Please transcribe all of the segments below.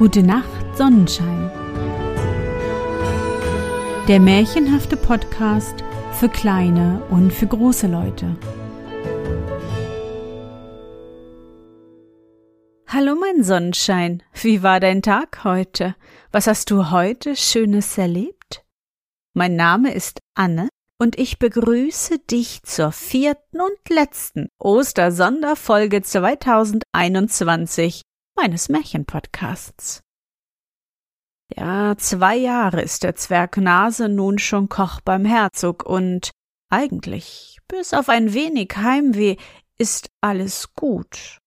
Gute Nacht, Sonnenschein. Der märchenhafte Podcast für kleine und für große Leute. Hallo mein Sonnenschein, wie war dein Tag heute? Was hast du heute Schönes erlebt? Mein Name ist Anne und ich begrüße dich zur vierten und letzten Ostersonderfolge 2021 meines Märchenpodcasts. Ja, zwei Jahre ist der Zwerg Nase nun schon Koch beim Herzog und eigentlich, bis auf ein wenig Heimweh, ist alles gut.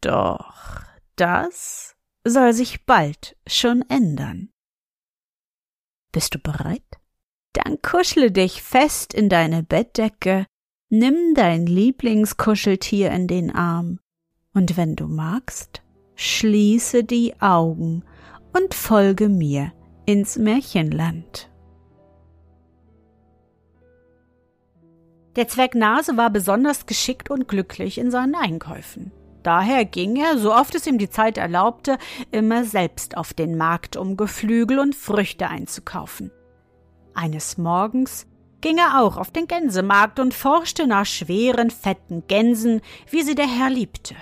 Doch das soll sich bald schon ändern. Bist du bereit? Dann kuschle dich fest in deine Bettdecke, nimm dein Lieblingskuscheltier in den Arm, und wenn du magst, schließe die Augen und folge mir ins Märchenland. Der Zwerg Nase war besonders geschickt und glücklich in seinen Einkäufen. Daher ging er, so oft es ihm die Zeit erlaubte, immer selbst auf den Markt, um Geflügel und Früchte einzukaufen. Eines Morgens ging er auch auf den Gänsemarkt und forschte nach schweren, fetten Gänsen, wie sie der Herr liebte.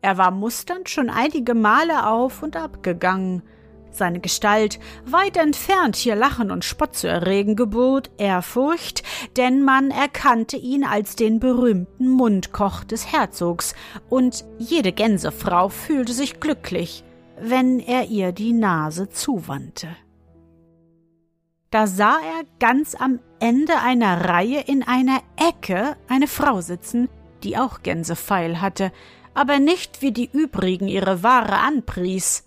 Er war musternd schon einige Male auf und ab gegangen. Seine Gestalt, weit entfernt hier Lachen und Spott zu erregen, gebot Ehrfurcht, denn man erkannte ihn als den berühmten Mundkoch des Herzogs, und jede Gänsefrau fühlte sich glücklich, wenn er ihr die Nase zuwandte. Da sah er ganz am Ende einer Reihe in einer Ecke eine Frau sitzen, die auch Gänsefeil hatte, aber nicht wie die übrigen ihre Ware anpries.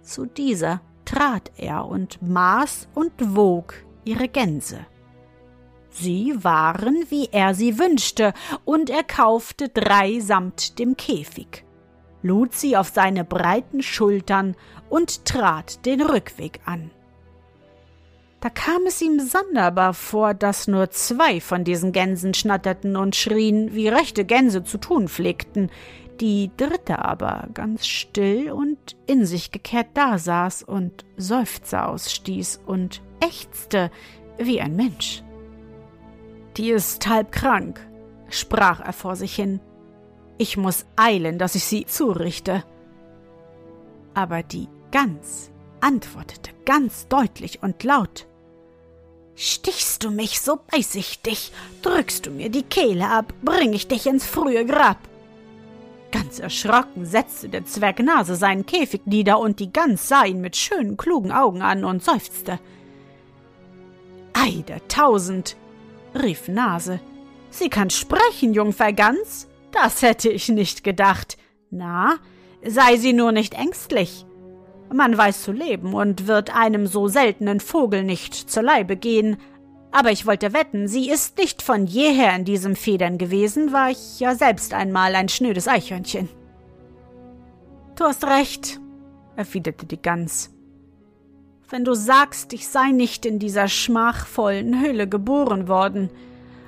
Zu dieser trat er und maß und wog ihre Gänse. Sie waren, wie er sie wünschte, und er kaufte drei samt dem Käfig, lud sie auf seine breiten Schultern und trat den Rückweg an. Da kam es ihm sonderbar vor, dass nur zwei von diesen Gänsen schnatterten und schrien, wie rechte Gänse zu tun pflegten, die dritte aber ganz still und in sich gekehrt dasaß und Seufzer ausstieß und ächzte wie ein Mensch. Die ist halb krank, sprach er vor sich hin. Ich muss eilen, dass ich sie zurichte. Aber die Gans antwortete ganz deutlich und laut. Stichst du mich, so beiß ich dich, drückst du mir die Kehle ab, bring ich dich ins frühe Grab. Ganz erschrocken setzte der Zwerg Nase seinen Käfig nieder, und die Gans sah ihn mit schönen, klugen Augen an und seufzte. Ei der Tausend, rief Nase. Sie kann sprechen, Jungfer Gans? Das hätte ich nicht gedacht. Na, sei sie nur nicht ängstlich. Man weiß zu leben und wird einem so seltenen Vogel nicht zur Leibe gehen, aber ich wollte wetten, sie ist nicht von jeher in diesem Federn gewesen, war ich ja selbst einmal ein schnödes Eichhörnchen. Du hast recht, erwiderte die Gans. Wenn du sagst, ich sei nicht in dieser schmachvollen Hülle geboren worden.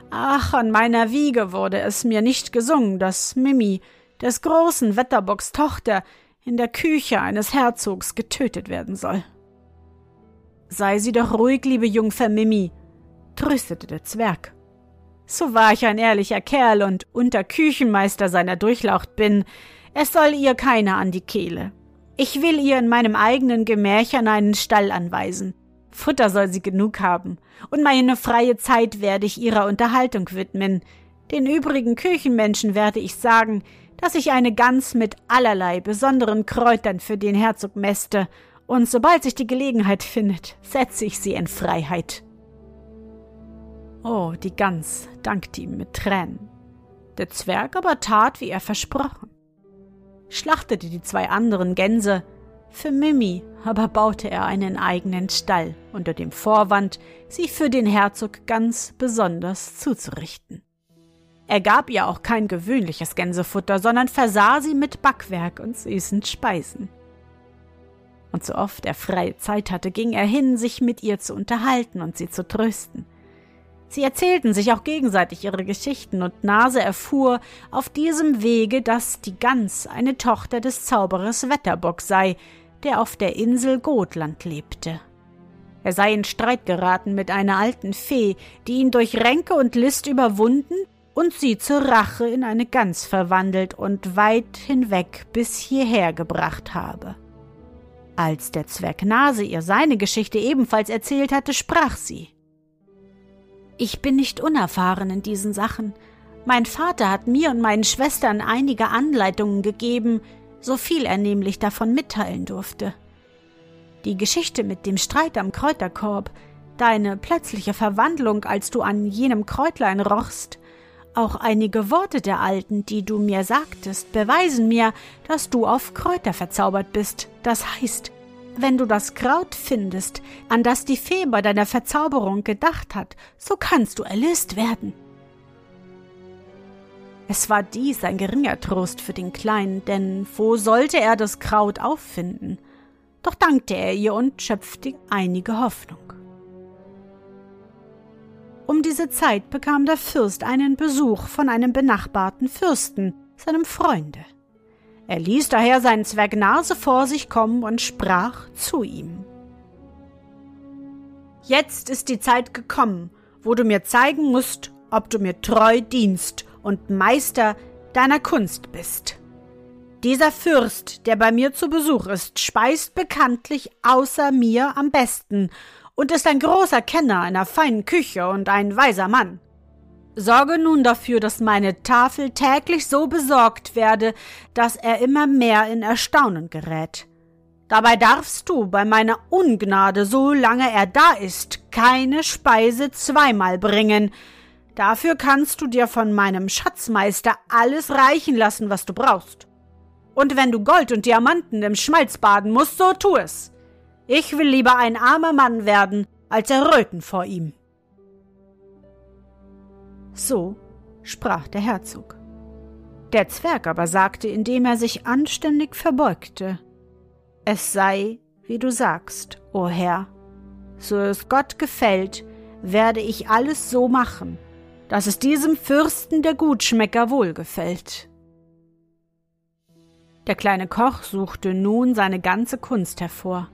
Ach, an meiner Wiege wurde es mir nicht gesungen, dass Mimi, des großen Wetterbocks Tochter, in der Küche eines Herzogs getötet werden soll. Sei sie doch ruhig, liebe Jungfer Mimi, tröstete der Zwerg. So wahr ich ein ehrlicher Kerl und Unterküchenmeister seiner Durchlaucht bin, es soll ihr keiner an die Kehle. Ich will ihr in meinem eigenen Gemächern einen Stall anweisen. Futter soll sie genug haben, und meine freie Zeit werde ich ihrer Unterhaltung widmen. Den übrigen Küchenmenschen werde ich sagen, dass ich eine Gans mit allerlei besonderen Kräutern für den Herzog mäste, und sobald sich die Gelegenheit findet, setze ich sie in Freiheit. Oh, die Gans dankte ihm mit Tränen. Der Zwerg aber tat, wie er versprochen. Schlachtete die zwei anderen Gänse, für Mimi aber baute er einen eigenen Stall unter dem Vorwand, sie für den Herzog ganz besonders zuzurichten. Er gab ihr auch kein gewöhnliches Gänsefutter, sondern versah sie mit Backwerk und süßen Speisen. Und so oft er freie Zeit hatte, ging er hin, sich mit ihr zu unterhalten und sie zu trösten. Sie erzählten sich auch gegenseitig ihre Geschichten, und Nase erfuhr auf diesem Wege, dass die Gans eine Tochter des Zauberers Wetterbock sei, der auf der Insel Gotland lebte. Er sei in Streit geraten mit einer alten Fee, die ihn durch Ränke und List überwunden und sie zur Rache in eine Gans verwandelt und weit hinweg bis hierher gebracht habe. Als der Zwerg Nase ihr seine Geschichte ebenfalls erzählt hatte, sprach sie Ich bin nicht unerfahren in diesen Sachen. Mein Vater hat mir und meinen Schwestern einige Anleitungen gegeben, so viel er nämlich davon mitteilen durfte. Die Geschichte mit dem Streit am Kräuterkorb, deine plötzliche Verwandlung, als du an jenem Kräutlein rochst, auch einige Worte der Alten, die du mir sagtest, beweisen mir, dass du auf Kräuter verzaubert bist. Das heißt, wenn du das Kraut findest, an das die Fee bei deiner Verzauberung gedacht hat, so kannst du erlöst werden. Es war dies ein geringer Trost für den Kleinen, denn wo sollte er das Kraut auffinden? Doch dankte er ihr und schöpfte einige Hoffnung. Um diese Zeit bekam der Fürst einen Besuch von einem benachbarten Fürsten, seinem Freunde. Er ließ daher seinen Zwerg Nase vor sich kommen und sprach zu ihm. Jetzt ist die Zeit gekommen, wo du mir zeigen musst, ob du mir treu dienst und Meister deiner Kunst bist. Dieser Fürst, der bei mir zu Besuch ist, speist bekanntlich außer mir am besten und ist ein großer Kenner einer feinen Küche und ein weiser Mann. Sorge nun dafür, dass meine Tafel täglich so besorgt werde, dass er immer mehr in Erstaunen gerät. Dabei darfst du bei meiner Ungnade, solange er da ist, keine Speise zweimal bringen. Dafür kannst du dir von meinem Schatzmeister alles reichen lassen, was du brauchst. Und wenn du Gold und Diamanten im Schmalz baden musst, so tu es. Ich will lieber ein armer Mann werden, als erröten vor ihm. So sprach der Herzog. Der Zwerg aber sagte, indem er sich anständig verbeugte, Es sei, wie du sagst, o Herr, so es Gott gefällt, werde ich alles so machen, dass es diesem Fürsten der Gutschmecker wohlgefällt. Der kleine Koch suchte nun seine ganze Kunst hervor.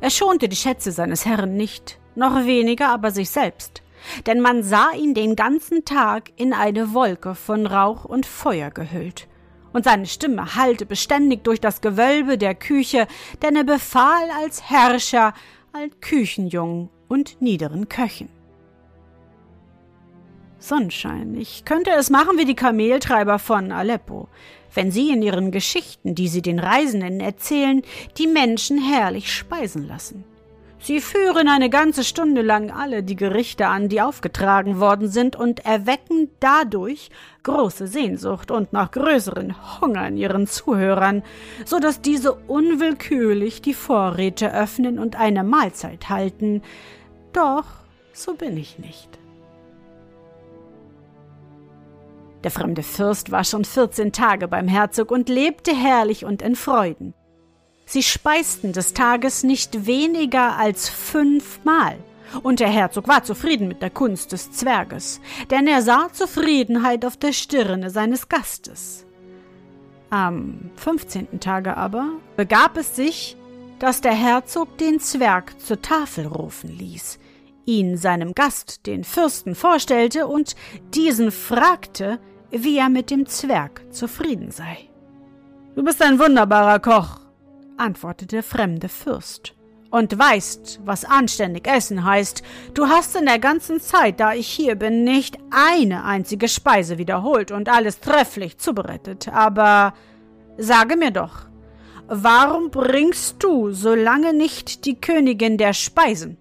Er schonte die Schätze seines Herrn nicht, noch weniger aber sich selbst, denn man sah ihn den ganzen Tag in eine Wolke von Rauch und Feuer gehüllt, und seine Stimme hallte beständig durch das Gewölbe der Küche, denn er befahl als Herrscher allen Küchenjungen und niederen Köchen. Sonnenschein, ich könnte es machen wie die Kameltreiber von Aleppo, wenn sie in ihren Geschichten, die sie den Reisenden erzählen, die Menschen herrlich speisen lassen. Sie führen eine ganze Stunde lang alle die Gerichte an, die aufgetragen worden sind, und erwecken dadurch große Sehnsucht und noch größeren Hunger in ihren Zuhörern, so dass diese unwillkürlich die Vorräte öffnen und eine Mahlzeit halten. Doch so bin ich nicht. Der fremde Fürst war schon vierzehn Tage beim Herzog und lebte herrlich und in Freuden. Sie speisten des Tages nicht weniger als fünfmal, und der Herzog war zufrieden mit der Kunst des Zwerges, denn er sah Zufriedenheit auf der Stirne seines Gastes. Am fünfzehnten Tage aber begab es sich, dass der Herzog den Zwerg zur Tafel rufen ließ, ihn seinem Gast, den Fürsten, vorstellte und diesen fragte, wie er mit dem Zwerg zufrieden sei. Du bist ein wunderbarer Koch, antwortete der fremde Fürst, und weißt, was anständig essen heißt. Du hast in der ganzen Zeit, da ich hier bin, nicht eine einzige Speise wiederholt und alles trefflich zubereitet. Aber sage mir doch, warum bringst du so lange nicht die Königin der Speisen,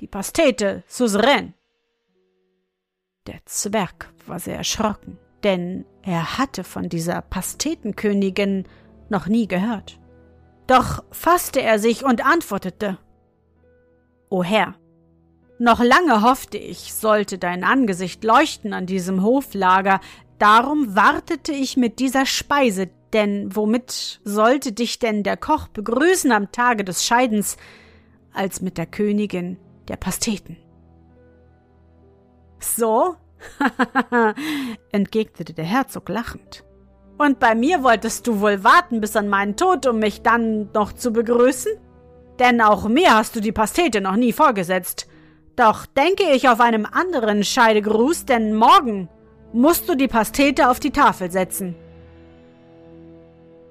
die Pastete souverän? Der Zwerg war sehr erschrocken denn er hatte von dieser Pastetenkönigin noch nie gehört. Doch fasste er sich und antwortete O Herr, noch lange hoffte ich, sollte dein Angesicht leuchten an diesem Hoflager, darum wartete ich mit dieser Speise, denn womit sollte dich denn der Koch begrüßen am Tage des Scheidens, als mit der Königin der Pasteten? So, entgegnete der Herzog lachend. Und bei mir wolltest du wohl warten bis an meinen Tod, um mich dann noch zu begrüßen? Denn auch mir hast du die Pastete noch nie vorgesetzt. Doch denke ich auf einem anderen Scheidegruß, denn morgen musst du die Pastete auf die Tafel setzen.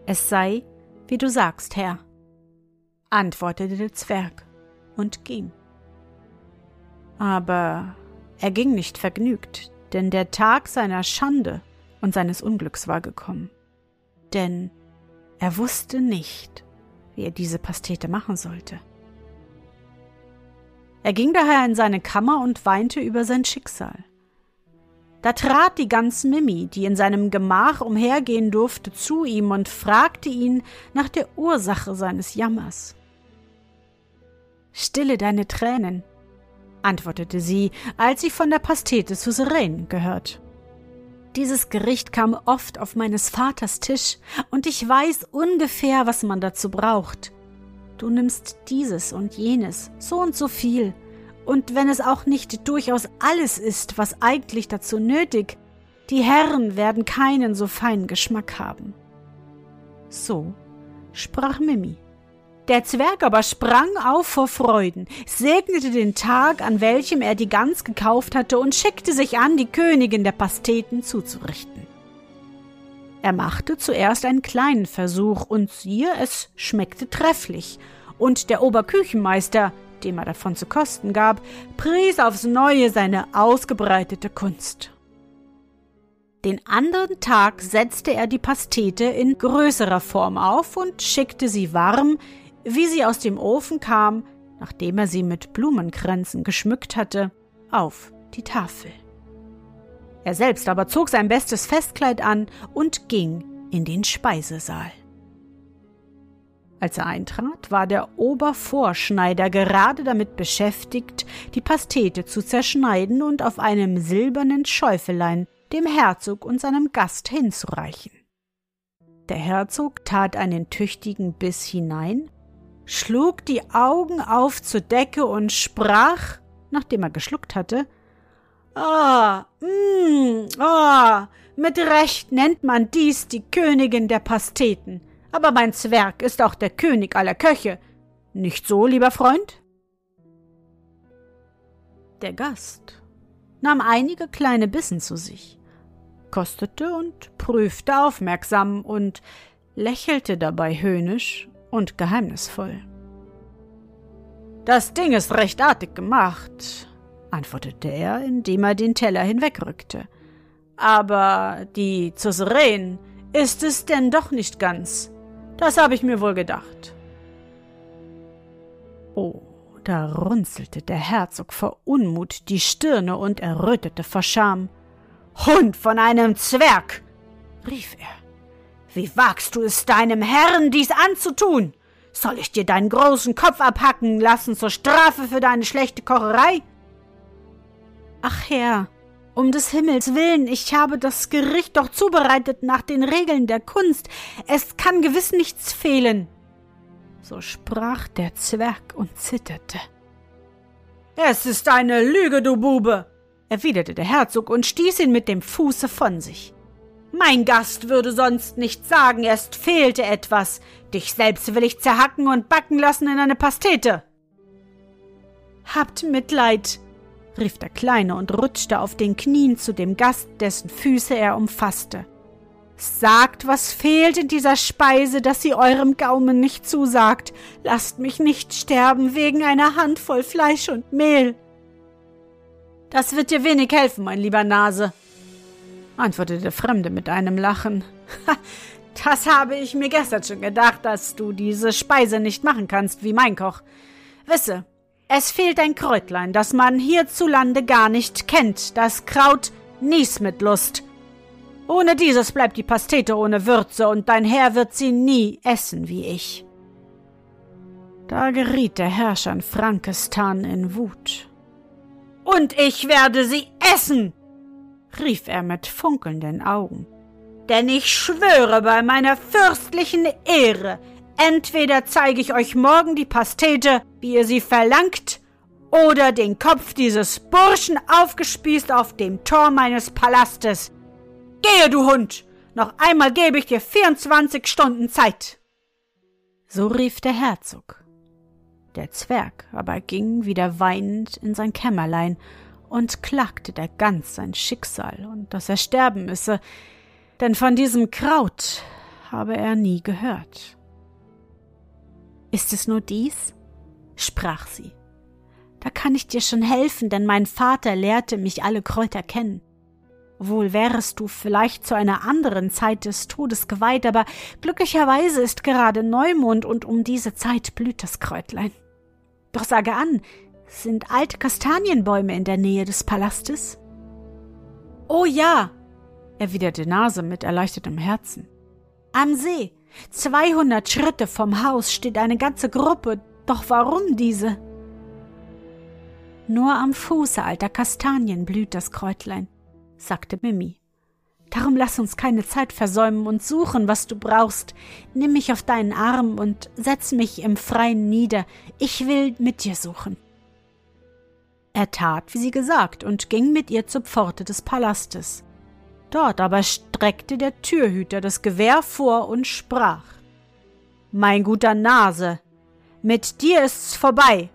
Es sei, wie du sagst, Herr, antwortete der Zwerg und ging. Aber er ging nicht vergnügt, denn der Tag seiner Schande und seines Unglücks war gekommen. Denn er wusste nicht, wie er diese Pastete machen sollte. Er ging daher in seine Kammer und weinte über sein Schicksal. Da trat die Gans Mimi, die in seinem Gemach umhergehen durfte, zu ihm und fragte ihn nach der Ursache seines Jammers. Stille deine Tränen, antwortete sie, als sie von der Pastete Suzerain gehört. Dieses Gericht kam oft auf meines Vaters Tisch, und ich weiß ungefähr, was man dazu braucht. Du nimmst dieses und jenes, so und so viel, und wenn es auch nicht durchaus alles ist, was eigentlich dazu nötig, die Herren werden keinen so feinen Geschmack haben. So sprach Mimi. Der Zwerg aber sprang auf vor Freuden, segnete den Tag, an welchem er die Gans gekauft hatte, und schickte sich an, die Königin der Pasteten zuzurichten. Er machte zuerst einen kleinen Versuch, und siehe, es schmeckte trefflich, und der Oberküchenmeister, dem er davon zu kosten gab, pries aufs neue seine ausgebreitete Kunst. Den anderen Tag setzte er die Pastete in größerer Form auf und schickte sie warm, wie sie aus dem Ofen kam, nachdem er sie mit Blumenkränzen geschmückt hatte, auf die Tafel. Er selbst aber zog sein bestes Festkleid an und ging in den Speisesaal. Als er eintrat, war der Obervorschneider gerade damit beschäftigt, die Pastete zu zerschneiden und auf einem silbernen Schäufelein dem Herzog und seinem Gast hinzureichen. Der Herzog tat einen tüchtigen Biss hinein schlug die Augen auf zur Decke und sprach, nachdem er geschluckt hatte, Ah, mh, ah, mit Recht nennt man dies die Königin der Pasteten, aber mein Zwerg ist auch der König aller Köche. Nicht so, lieber Freund? Der Gast nahm einige kleine Bissen zu sich, kostete und prüfte aufmerksam und lächelte dabei höhnisch und geheimnisvoll. Das Ding ist recht artig gemacht, antwortete er, indem er den Teller hinwegrückte. Aber die Zuzeren ist es denn doch nicht ganz. Das habe ich mir wohl gedacht. Oh, da runzelte der Herzog vor Unmut die Stirne und errötete vor Scham. Hund von einem Zwerg! rief er. Wie wagst du es deinem Herrn, dies anzutun? Soll ich dir deinen großen Kopf abhacken lassen zur Strafe für deine schlechte Kocherei? Ach Herr, um des Himmels willen, ich habe das Gericht doch zubereitet nach den Regeln der Kunst. Es kann gewiss nichts fehlen. So sprach der Zwerg und zitterte. Es ist eine Lüge, du Bube, erwiderte der Herzog und stieß ihn mit dem Fuße von sich. Mein Gast würde sonst nicht sagen, erst fehlte etwas. Dich selbst will ich zerhacken und backen lassen in eine Pastete. Habt Mitleid, rief der Kleine und rutschte auf den Knien zu dem Gast, dessen Füße er umfasste. Sagt, was fehlt in dieser Speise, dass sie eurem Gaumen nicht zusagt. Lasst mich nicht sterben wegen einer Handvoll Fleisch und Mehl. Das wird dir wenig helfen, mein lieber Nase, antwortete der Fremde mit einem Lachen. Das habe ich mir gestern schon gedacht, dass du diese Speise nicht machen kannst wie mein Koch. Wisse, es fehlt ein Kräutlein, das man hierzulande gar nicht kennt, das Kraut Nies mit Lust. Ohne dieses bleibt die Pastete ohne Würze, und dein Herr wird sie nie essen wie ich. Da geriet der Herrscher in Frankistan in Wut. Und ich werde sie essen, rief er mit funkelnden Augen. Denn ich schwöre bei meiner fürstlichen Ehre, entweder zeige ich euch morgen die Pastete, wie ihr sie verlangt, oder den Kopf dieses Burschen aufgespießt auf dem Tor meines Palastes. Gehe, du Hund, Noch einmal gebe ich dir 24 Stunden Zeit. So rief der Herzog. Der Zwerg aber ging wieder weinend in sein Kämmerlein und klagte der Gans sein Schicksal und dass er sterben müsse, denn von diesem Kraut habe er nie gehört. Ist es nur dies? sprach sie. Da kann ich dir schon helfen, denn mein Vater lehrte mich alle Kräuter kennen. Wohl wärest du vielleicht zu einer anderen Zeit des Todes geweiht, aber glücklicherweise ist gerade Neumond und um diese Zeit blüht das Kräutlein. Doch sage an, sind alte Kastanienbäume in der Nähe des Palastes? Oh ja, erwiderte Nase mit erleichtertem Herzen. Am See, zweihundert Schritte vom Haus, steht eine ganze Gruppe, doch warum diese? Nur am Fuße alter Kastanien blüht das Kräutlein sagte Mimi. Darum lass uns keine Zeit versäumen und suchen, was du brauchst. Nimm mich auf deinen Arm und setz mich im Freien nieder. Ich will mit dir suchen. Er tat, wie sie gesagt, und ging mit ihr zur Pforte des Palastes. Dort aber streckte der Türhüter das Gewehr vor und sprach Mein guter Nase, mit dir ist's vorbei.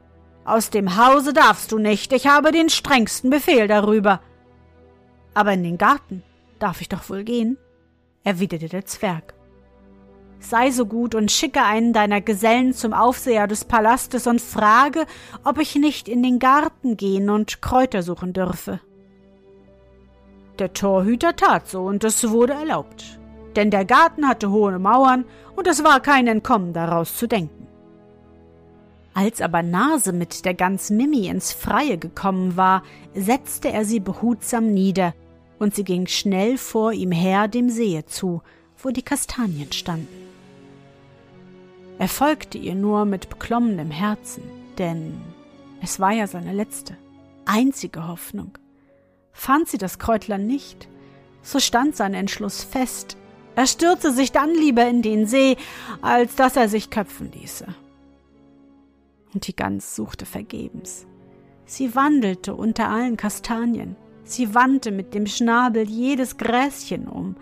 Aus dem Hause darfst du nicht, ich habe den strengsten Befehl darüber. Aber in den Garten darf ich doch wohl gehen, erwiderte der Zwerg. Sei so gut und schicke einen deiner Gesellen zum Aufseher des Palastes und frage, ob ich nicht in den Garten gehen und Kräuter suchen dürfe. Der Torhüter tat so, und es wurde erlaubt, denn der Garten hatte hohe Mauern, und es war kein Entkommen daraus zu denken. Als aber Nase mit der Gans Mimi ins Freie gekommen war, setzte er sie behutsam nieder und sie ging schnell vor ihm her dem See zu, wo die Kastanien standen. Er folgte ihr nur mit beklommenem Herzen, denn es war ja seine letzte, einzige Hoffnung. Fand sie das Kräutlein nicht, so stand sein Entschluss fest. Er stürzte sich dann lieber in den See, als dass er sich köpfen ließe. Und die Gans suchte vergebens. Sie wandelte unter allen Kastanien, Sie wandte mit dem Schnabel jedes Gräschen um.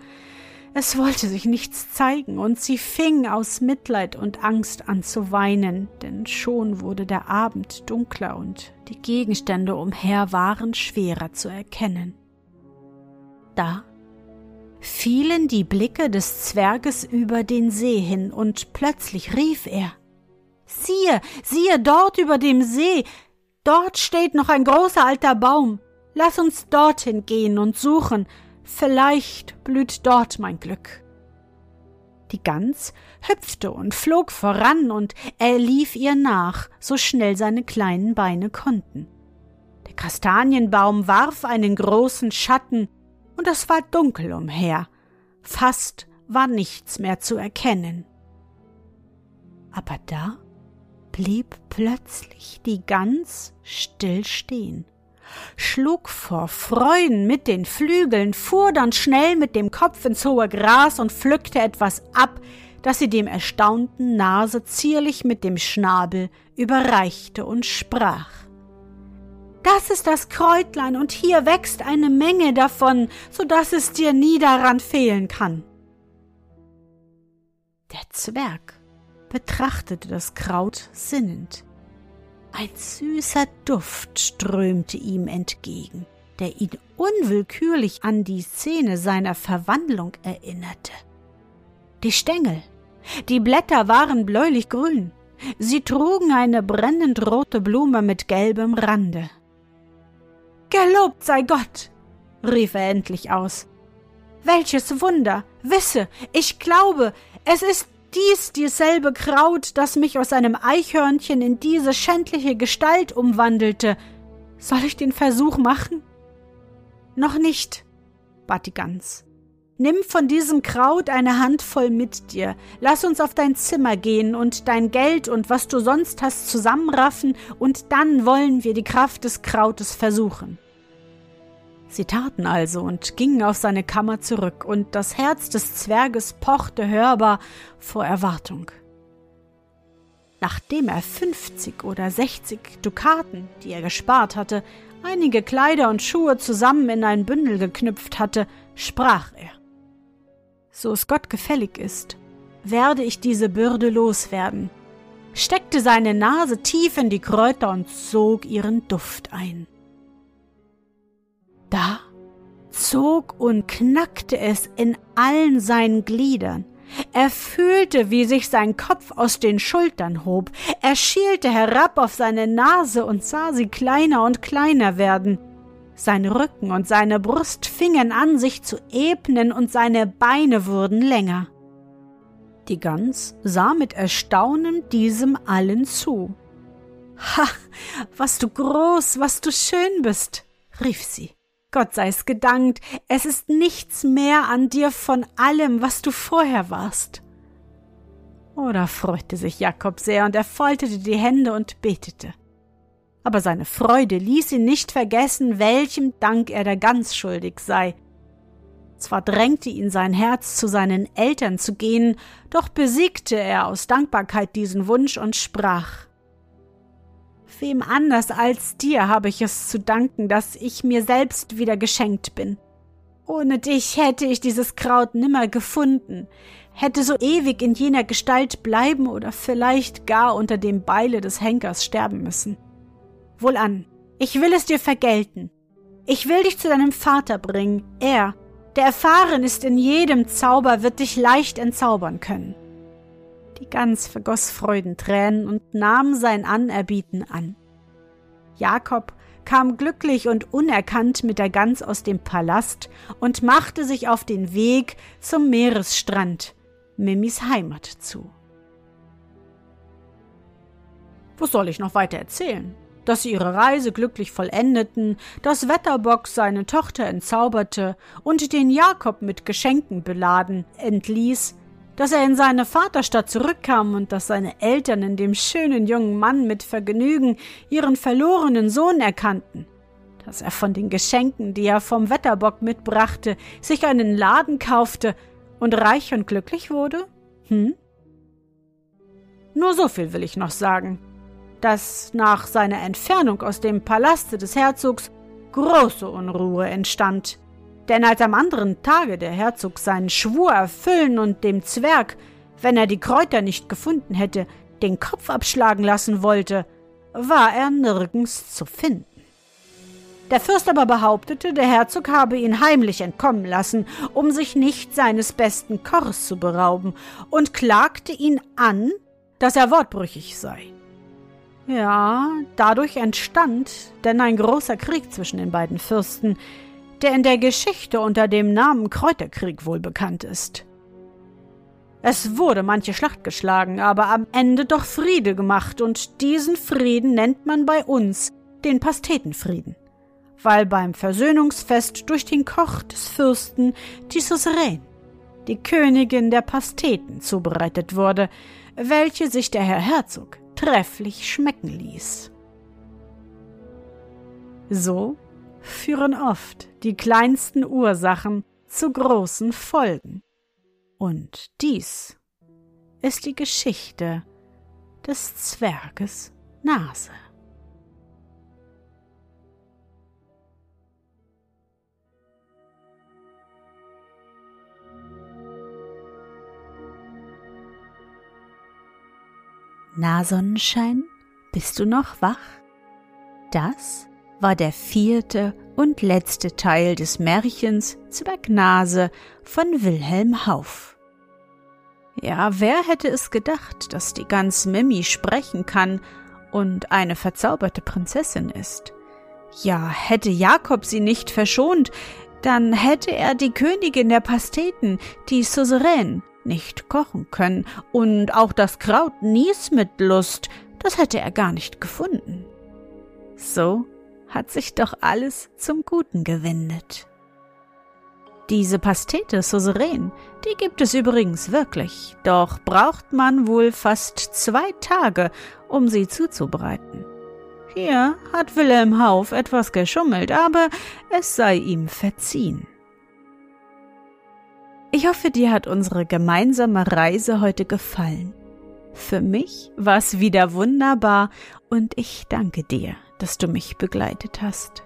Es wollte sich nichts zeigen, und sie fing aus Mitleid und Angst an zu weinen, denn schon wurde der Abend dunkler und die Gegenstände umher waren schwerer zu erkennen. Da fielen die Blicke des Zwerges über den See hin, und plötzlich rief er Siehe, siehe dort über dem See, dort steht noch ein großer alter Baum, Lass uns dorthin gehen und suchen, vielleicht blüht dort mein Glück. Die Gans hüpfte und flog voran, und er lief ihr nach, so schnell seine kleinen Beine konnten. Der Kastanienbaum warf einen großen Schatten, und es war dunkel umher. Fast war nichts mehr zu erkennen. Aber da blieb plötzlich die Gans still stehen schlug vor Freuden mit den Flügeln, fuhr dann schnell mit dem Kopf ins hohe Gras und pflückte etwas ab, das sie dem erstaunten Nase zierlich mit dem Schnabel überreichte und sprach. Das ist das Kräutlein, und hier wächst eine Menge davon, so dass es dir nie daran fehlen kann. Der Zwerg betrachtete das Kraut sinnend. Ein süßer Duft strömte ihm entgegen, der ihn unwillkürlich an die Szene seiner Verwandlung erinnerte. Die Stängel, die Blätter waren bläulich grün, sie trugen eine brennend rote Blume mit gelbem Rande. Gelobt sei Gott, rief er endlich aus. Welches Wunder! Wisse, ich glaube, es ist dies dieselbe Kraut, das mich aus einem Eichhörnchen in diese schändliche Gestalt umwandelte. Soll ich den Versuch machen? Noch nicht, bat die Gans. Nimm von diesem Kraut eine Handvoll mit dir. Lass uns auf dein Zimmer gehen und dein Geld und was du sonst hast zusammenraffen, und dann wollen wir die Kraft des Krautes versuchen. Sie taten also und gingen auf seine Kammer zurück, und das Herz des Zwerges pochte hörbar vor Erwartung. Nachdem er fünfzig oder sechzig Dukaten, die er gespart hatte, einige Kleider und Schuhe zusammen in ein Bündel geknüpft hatte, sprach er so es Gott gefällig ist, werde ich diese Bürde loswerden, steckte seine Nase tief in die Kräuter und zog ihren Duft ein. Da zog und knackte es in allen seinen Gliedern. Er fühlte, wie sich sein Kopf aus den Schultern hob. Er schielte herab auf seine Nase und sah sie kleiner und kleiner werden. Sein Rücken und seine Brust fingen an, sich zu ebnen, und seine Beine wurden länger. Die Gans sah mit Erstaunen diesem allen zu. Ha, was du groß, was du schön bist, rief sie. Gott sei's gedankt, es ist nichts mehr an dir von allem, was du vorher warst. Oh, da freute sich Jakob sehr, und er faltete die Hände und betete. Aber seine Freude ließ ihn nicht vergessen, welchem Dank er der Gans schuldig sei, zwar drängte ihn sein Herz, zu seinen Eltern zu gehen, doch besiegte er aus Dankbarkeit diesen Wunsch und sprach Wem anders als dir habe ich es zu danken, dass ich mir selbst wieder geschenkt bin. Ohne dich hätte ich dieses Kraut nimmer gefunden, hätte so ewig in jener Gestalt bleiben oder vielleicht gar unter dem Beile des Henkers sterben müssen. Wohlan, ich will es dir vergelten. Ich will dich zu deinem Vater bringen, er, der erfahren ist in jedem Zauber, wird dich leicht entzaubern können. Die Gans vergoss Freudentränen und nahm sein Anerbieten an. Jakob kam glücklich und unerkannt mit der Gans aus dem Palast und machte sich auf den Weg zum Meeresstrand, Mimis Heimat zu. Was soll ich noch weiter erzählen? dass sie ihre Reise glücklich vollendeten, dass Wetterbock seine Tochter entzauberte und den Jakob mit Geschenken beladen entließ, dass er in seine Vaterstadt zurückkam und dass seine Eltern in dem schönen jungen Mann mit Vergnügen ihren verlorenen Sohn erkannten, dass er von den Geschenken, die er vom Wetterbock mitbrachte, sich einen Laden kaufte und reich und glücklich wurde? Hm? Nur so viel will ich noch sagen dass nach seiner Entfernung aus dem Palaste des Herzogs große Unruhe entstand. Denn als am anderen Tage der Herzog seinen Schwur erfüllen und dem Zwerg, wenn er die Kräuter nicht gefunden hätte, den Kopf abschlagen lassen wollte, war er nirgends zu finden. Der Fürst aber behauptete, der Herzog habe ihn heimlich entkommen lassen, um sich nicht seines besten Korrs zu berauben, und klagte ihn an, dass er wortbrüchig sei. Ja, dadurch entstand denn ein großer Krieg zwischen den beiden Fürsten, der in der Geschichte unter dem Namen Kräuterkrieg wohl bekannt ist. Es wurde manche Schlacht geschlagen, aber am Ende doch Friede gemacht, und diesen Frieden nennt man bei uns den Pastetenfrieden, weil beim Versöhnungsfest durch den Koch des Fürsten die Suzerain, die Königin der Pasteten, zubereitet wurde, welche sich der Herr Herzog trefflich schmecken ließ. So führen oft die kleinsten Ursachen zu großen Folgen. Und dies ist die Geschichte des Zwerges Nase. Na Sonnenschein, bist du noch wach? Das war der vierte und letzte Teil des Märchens Zwergnase von Wilhelm Hauff. Ja, wer hätte es gedacht, dass die Gans Mimi sprechen kann und eine verzauberte Prinzessin ist? Ja, hätte Jakob sie nicht verschont, dann hätte er die Königin der Pasteten, die Suzerain, nicht kochen können, und auch das Kraut Nies mit Lust, das hätte er gar nicht gefunden. So hat sich doch alles zum Guten gewendet. Diese Pastete Souverän, die gibt es übrigens wirklich, doch braucht man wohl fast zwei Tage, um sie zuzubereiten. Hier hat Wilhelm Hauf etwas geschummelt, aber es sei ihm verziehen. Ich hoffe, dir hat unsere gemeinsame Reise heute gefallen. Für mich war es wieder wunderbar und ich danke dir, dass du mich begleitet hast.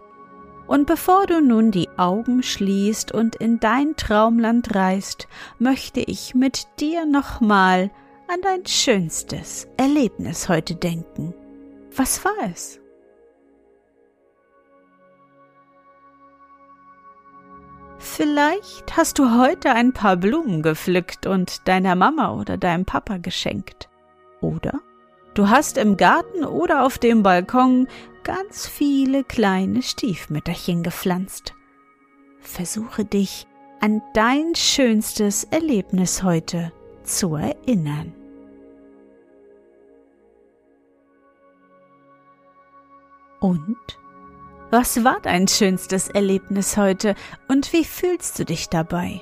Und bevor du nun die Augen schließt und in dein Traumland reist, möchte ich mit dir nochmal an dein schönstes Erlebnis heute denken. Was war es? Vielleicht hast du heute ein paar Blumen gepflückt und deiner Mama oder deinem Papa geschenkt. Oder du hast im Garten oder auf dem Balkon ganz viele kleine Stiefmütterchen gepflanzt. Versuche dich an dein schönstes Erlebnis heute zu erinnern. Und? Was war dein schönstes Erlebnis heute und wie fühlst du dich dabei?